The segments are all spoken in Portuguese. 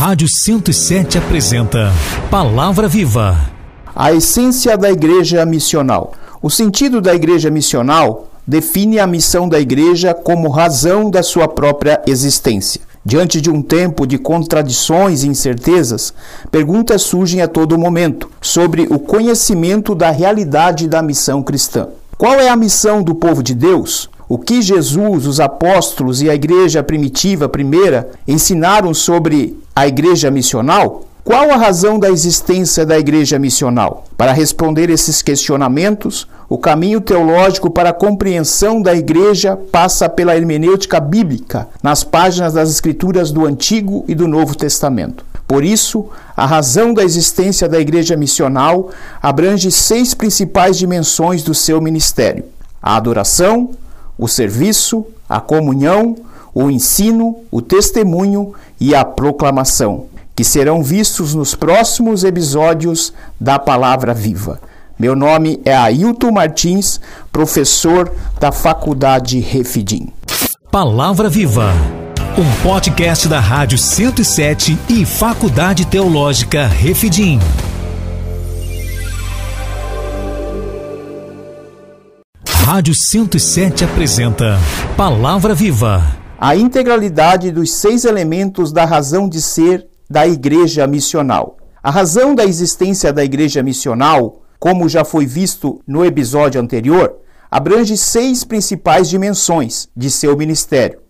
Rádio 107 apresenta Palavra Viva. A essência da igreja missional. O sentido da igreja missional define a missão da igreja como razão da sua própria existência. Diante de um tempo de contradições e incertezas, perguntas surgem a todo momento sobre o conhecimento da realidade da missão cristã. Qual é a missão do povo de Deus? O que Jesus, os apóstolos e a igreja primitiva primeira ensinaram sobre a igreja missional? Qual a razão da existência da igreja missional? Para responder esses questionamentos, o caminho teológico para a compreensão da igreja passa pela hermenêutica bíblica, nas páginas das escrituras do Antigo e do Novo Testamento. Por isso, a razão da existência da igreja missional abrange seis principais dimensões do seu ministério: a adoração, o serviço, a comunhão, o ensino, o testemunho e a proclamação, que serão vistos nos próximos episódios da Palavra Viva. Meu nome é Ailton Martins, professor da Faculdade Refidim. Palavra Viva, um podcast da Rádio 107 e Faculdade Teológica Refidim. Rádio 107 apresenta Palavra Viva. A integralidade dos seis elementos da razão de ser da igreja missional. A razão da existência da igreja missional, como já foi visto no episódio anterior, abrange seis principais dimensões de seu ministério: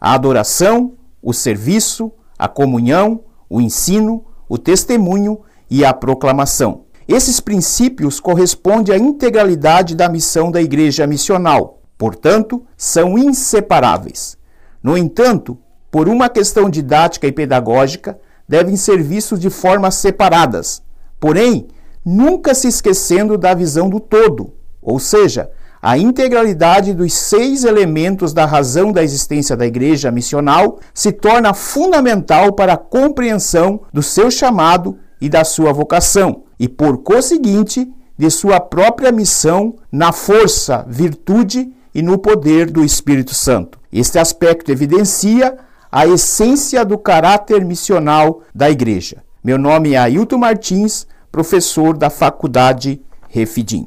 a adoração, o serviço, a comunhão, o ensino, o testemunho e a proclamação. Esses princípios correspondem à integralidade da missão da igreja missional, portanto, são inseparáveis. No entanto, por uma questão didática e pedagógica, devem ser vistos de formas separadas, porém, nunca se esquecendo da visão do todo, ou seja, a integralidade dos seis elementos da razão da existência da igreja missional se torna fundamental para a compreensão do seu chamado e da sua vocação, e por conseguinte, de sua própria missão na força, virtude e no poder do Espírito Santo. Este aspecto evidencia a essência do caráter missional da igreja. Meu nome é Ailton Martins, professor da Faculdade Refidim.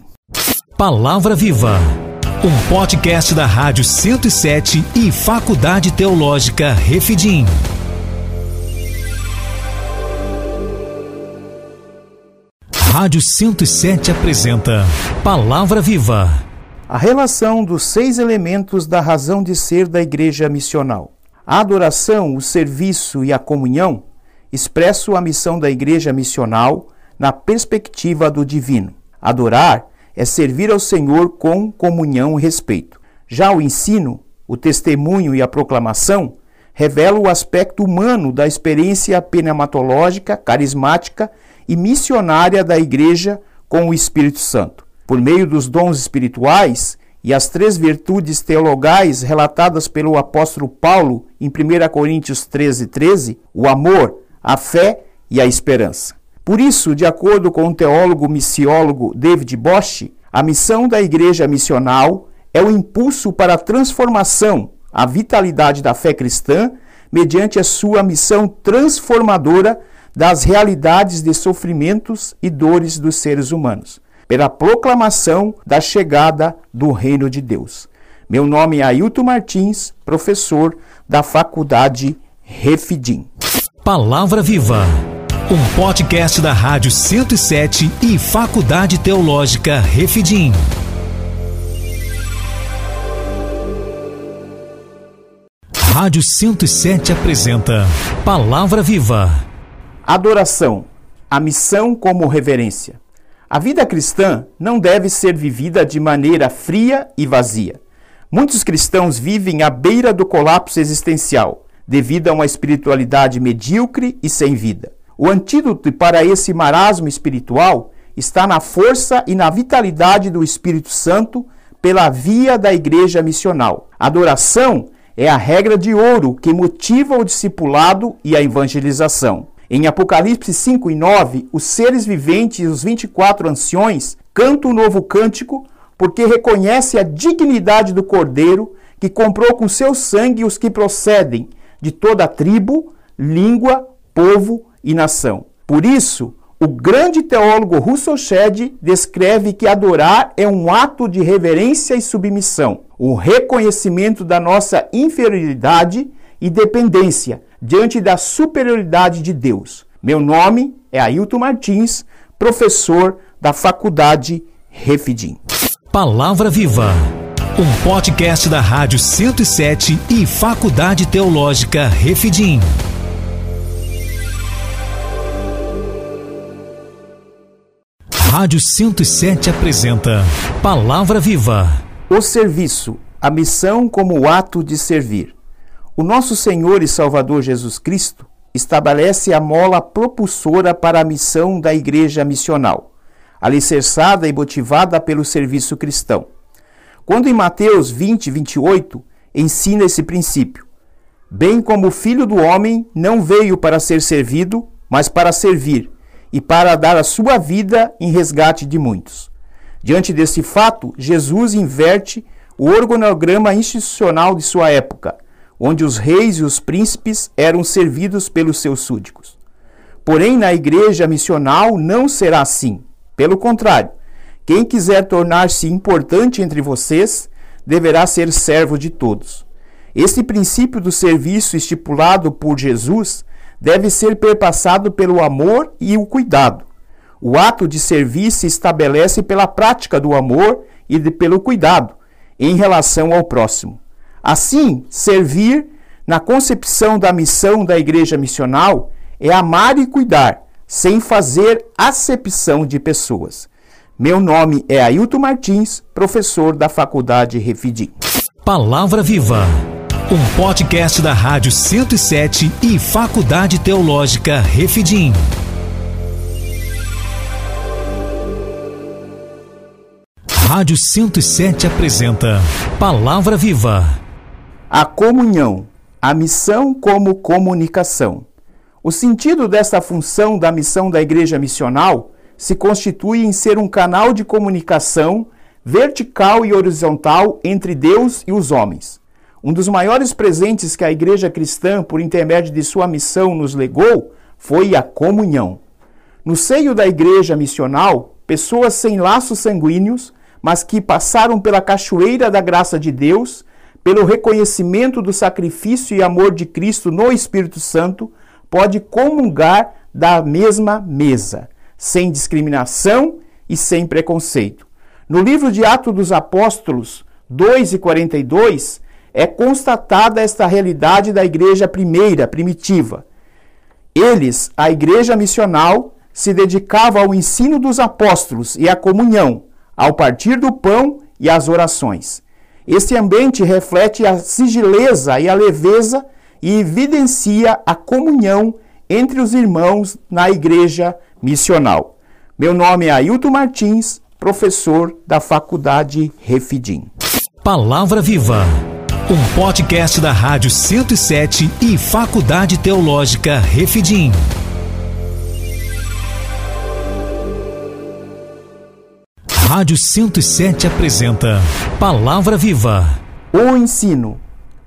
Palavra Viva, um podcast da Rádio 107 e Faculdade Teológica Refidim. Rádio 107 apresenta Palavra Viva. A relação dos seis elementos da razão de ser da igreja missional. A adoração, o serviço e a comunhão expressam a missão da igreja missional na perspectiva do divino. Adorar é servir ao Senhor com comunhão e respeito. Já o ensino, o testemunho e a proclamação revelam o aspecto humano da experiência pneumatológica, carismática e missionária da Igreja com o Espírito Santo. Por meio dos dons espirituais e as três virtudes teologais relatadas pelo apóstolo Paulo em 1 Coríntios 13, 13, o amor, a fé e a esperança. Por isso, de acordo com o teólogo missiólogo David Bosch, a missão da igreja missional é o impulso para a transformação, a vitalidade da fé cristã, mediante a sua missão transformadora das realidades de sofrimentos e dores dos seres humanos, pela proclamação da chegada do reino de Deus. Meu nome é Ailton Martins, professor da Faculdade Refidim. Palavra Viva, um podcast da Rádio 107 e Faculdade Teológica Refidim. Rádio 107 apresenta Palavra Viva. Adoração, a missão como reverência. A vida cristã não deve ser vivida de maneira fria e vazia. Muitos cristãos vivem à beira do colapso existencial, devido a uma espiritualidade medíocre e sem vida. O antídoto para esse marasmo espiritual está na força e na vitalidade do Espírito Santo pela via da igreja missional. Adoração é a regra de ouro que motiva o discipulado e a evangelização. Em Apocalipse 5 e 9, os seres viventes e os 24 anciões cantam um novo cântico porque reconhece a dignidade do Cordeiro que comprou com seu sangue os que procedem de toda tribo, língua, povo e nação. Por isso, o grande teólogo Russell Shedd descreve que adorar é um ato de reverência e submissão, o reconhecimento da nossa inferioridade e dependência diante da superioridade de Deus. Meu nome é Ailton Martins, professor da Faculdade Refidim. Palavra Viva, um podcast da Rádio 107 e Faculdade Teológica Refidim. Rádio 107 apresenta Palavra Viva. O serviço, a missão como o ato de servir. O nosso Senhor e Salvador Jesus Cristo estabelece a mola propulsora para a missão da igreja missional, alicerçada e motivada pelo serviço cristão. Quando em Mateus 20, 28, ensina esse princípio: Bem como o filho do homem não veio para ser servido, mas para servir, e para dar a sua vida em resgate de muitos. Diante desse fato, Jesus inverte o organograma institucional de sua época onde os reis e os príncipes eram servidos pelos seus súdicos. Porém, na igreja missional não será assim. Pelo contrário, quem quiser tornar-se importante entre vocês deverá ser servo de todos. Este princípio do serviço estipulado por Jesus deve ser perpassado pelo amor e o cuidado. O ato de servir se estabelece pela prática do amor e de, pelo cuidado em relação ao próximo. Assim, servir na concepção da missão da igreja missional é amar e cuidar, sem fazer acepção de pessoas. Meu nome é Ailton Martins, professor da Faculdade Refidim. Palavra Viva, um podcast da Rádio 107 e Faculdade Teológica Refidim. Rádio 107 apresenta Palavra Viva a comunhão, a missão como comunicação. O sentido desta função da missão da igreja missional se constitui em ser um canal de comunicação vertical e horizontal entre Deus e os homens. Um dos maiores presentes que a igreja cristã, por intermédio de sua missão, nos legou foi a comunhão. No seio da igreja missional, pessoas sem laços sanguíneos, mas que passaram pela cachoeira da graça de Deus, pelo reconhecimento do sacrifício e amor de Cristo no Espírito Santo, pode comungar da mesma mesa, sem discriminação e sem preconceito. No livro de Atos dos Apóstolos 2 e 42, é constatada esta realidade da igreja primeira, primitiva. Eles, a igreja missional, se dedicava ao ensino dos apóstolos e à comunhão, ao partir do pão e às orações. Esse ambiente reflete a sigileza e a leveza e evidencia a comunhão entre os irmãos na igreja missional. Meu nome é Ailton Martins, professor da Faculdade Refidim. Palavra Viva, um podcast da Rádio 107 e Faculdade Teológica Refidim. Rádio 107 apresenta Palavra Viva. O ensino,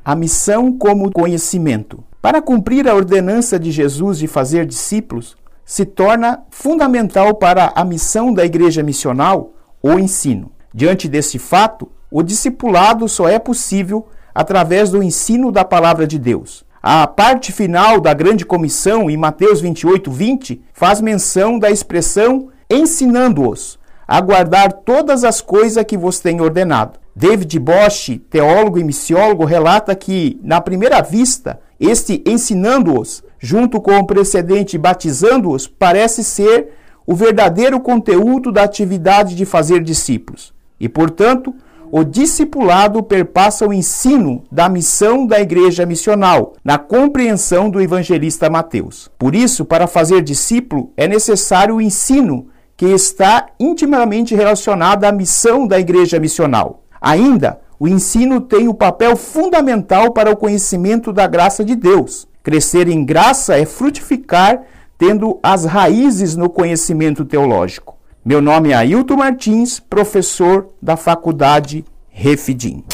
a missão como conhecimento. Para cumprir a ordenança de Jesus de fazer discípulos, se torna fundamental para a missão da igreja missional o ensino. Diante desse fato, o discipulado só é possível através do ensino da palavra de Deus. A parte final da grande comissão, em Mateus 28, 20, faz menção da expressão ensinando-os a guardar todas as coisas que vos tenho ordenado. David Bosch, teólogo e missiólogo, relata que, na primeira vista, este ensinando-os, junto com o precedente batizando-os, parece ser o verdadeiro conteúdo da atividade de fazer discípulos. E, portanto, o discipulado perpassa o ensino da missão da igreja missional, na compreensão do evangelista Mateus. Por isso, para fazer discípulo, é necessário o ensino que está intimamente relacionada à missão da igreja missional. Ainda, o ensino tem o papel fundamental para o conhecimento da graça de Deus. Crescer em graça é frutificar tendo as raízes no conhecimento teológico. Meu nome é Ailton Martins, professor da Faculdade Refidim.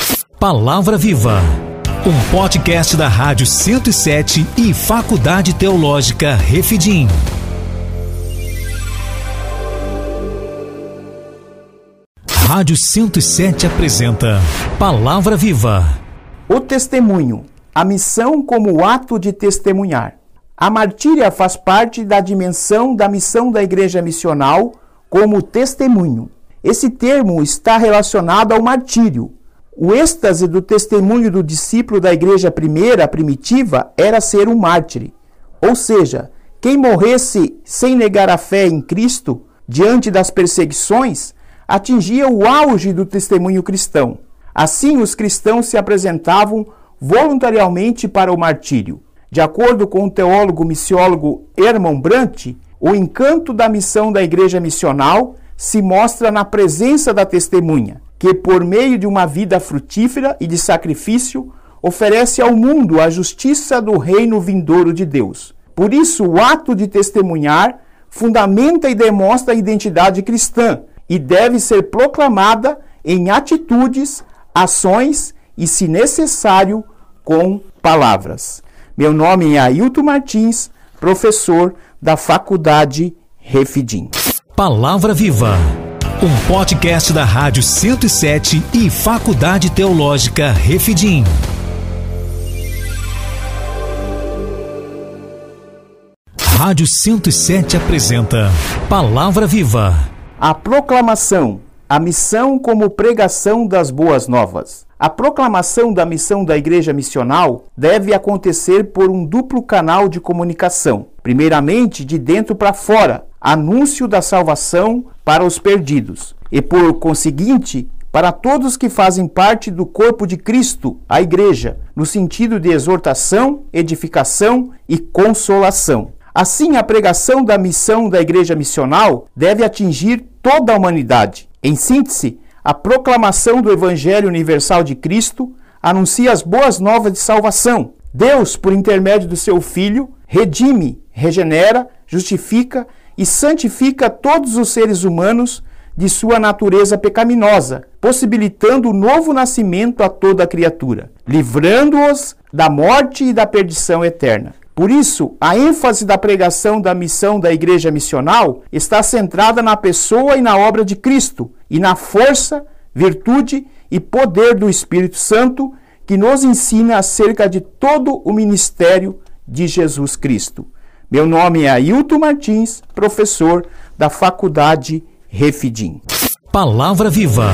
Palavra Viva, um podcast da Rádio 107 e Faculdade Teológica Refidim. Rádio 107 apresenta Palavra Viva. O testemunho, a missão como ato de testemunhar. A martíria faz parte da dimensão da missão da igreja missional como testemunho. Esse termo está relacionado ao martírio. O êxtase do testemunho do discípulo da igreja primeira, primitiva, era ser um mártir. Ou seja, quem morresse sem negar a fé em Cristo diante das perseguições atingia o auge do testemunho cristão. Assim, os cristãos se apresentavam voluntariamente para o martírio. De acordo com o teólogo missiólogo Hermann Brandt, o encanto da missão da igreja missional se mostra na presença da testemunha, que, por meio de uma vida frutífera e de sacrifício, oferece ao mundo a justiça do reino vindouro de Deus. Por isso, o ato de testemunhar fundamenta e demonstra a identidade cristã e deve ser proclamada em atitudes, ações e, se necessário, com palavras. Meu nome é Ailton Martins, professor da Faculdade Refidim. Palavra Viva, um podcast da Rádio 107 e Faculdade Teológica Refidim. Rádio 107 apresenta Palavra Viva a proclamação, a missão como pregação das boas novas. A proclamação da missão da igreja missional deve acontecer por um duplo canal de comunicação. Primeiramente, de dentro para fora, anúncio da salvação para os perdidos, e por conseguinte, para todos que fazem parte do corpo de Cristo, a igreja, no sentido de exortação, edificação e consolação. Assim, a pregação da missão da igreja missional deve atingir toda a humanidade. Em síntese, a proclamação do Evangelho Universal de Cristo anuncia as boas novas de salvação. Deus, por intermédio do seu Filho, redime, regenera, justifica e santifica todos os seres humanos de sua natureza pecaminosa, possibilitando o novo nascimento a toda a criatura, livrando-os da morte e da perdição eterna. Por isso, a ênfase da pregação da missão da igreja missional está centrada na pessoa e na obra de Cristo e na força, virtude e poder do Espírito Santo que nos ensina acerca de todo o ministério de Jesus Cristo. Meu nome é Ailton Martins, professor da Faculdade Refidim. Palavra Viva,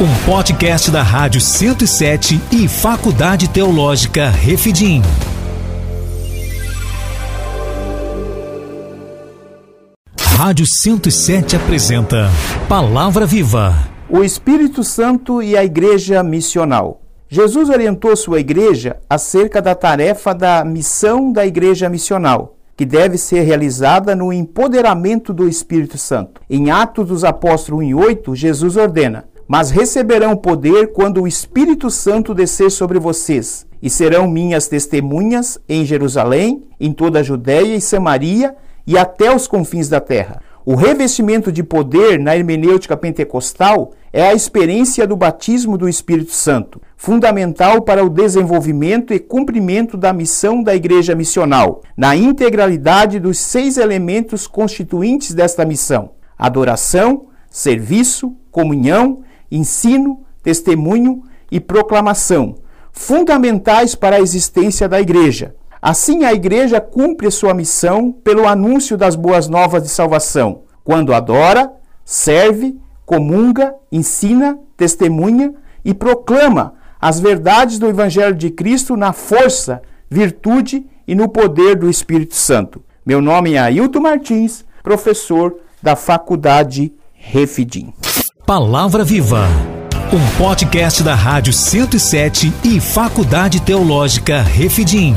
um podcast da Rádio 107 e Faculdade Teológica Refidim. Rádio 107 apresenta Palavra Viva. O Espírito Santo e a Igreja Missional. Jesus orientou sua igreja acerca da tarefa da missão da Igreja Missional, que deve ser realizada no empoderamento do Espírito Santo. Em Atos dos Apóstolos 1:8, Jesus ordena: "Mas receberão poder quando o Espírito Santo descer sobre vocês, e serão minhas testemunhas em Jerusalém, em toda a Judéia e Samaria e até os confins da terra. O revestimento de poder na hermenêutica pentecostal é a experiência do batismo do Espírito Santo, fundamental para o desenvolvimento e cumprimento da missão da igreja missional, na integralidade dos seis elementos constituintes desta missão: adoração, serviço, comunhão, ensino, testemunho e proclamação, fundamentais para a existência da igreja. Assim, a igreja cumpre sua missão pelo anúncio das boas novas de salvação, quando adora, serve, comunga, ensina, testemunha e proclama as verdades do Evangelho de Cristo na força, virtude e no poder do Espírito Santo. Meu nome é Ailton Martins, professor da Faculdade Refidim. Palavra Viva, um podcast da Rádio 107 e Faculdade Teológica Refidim.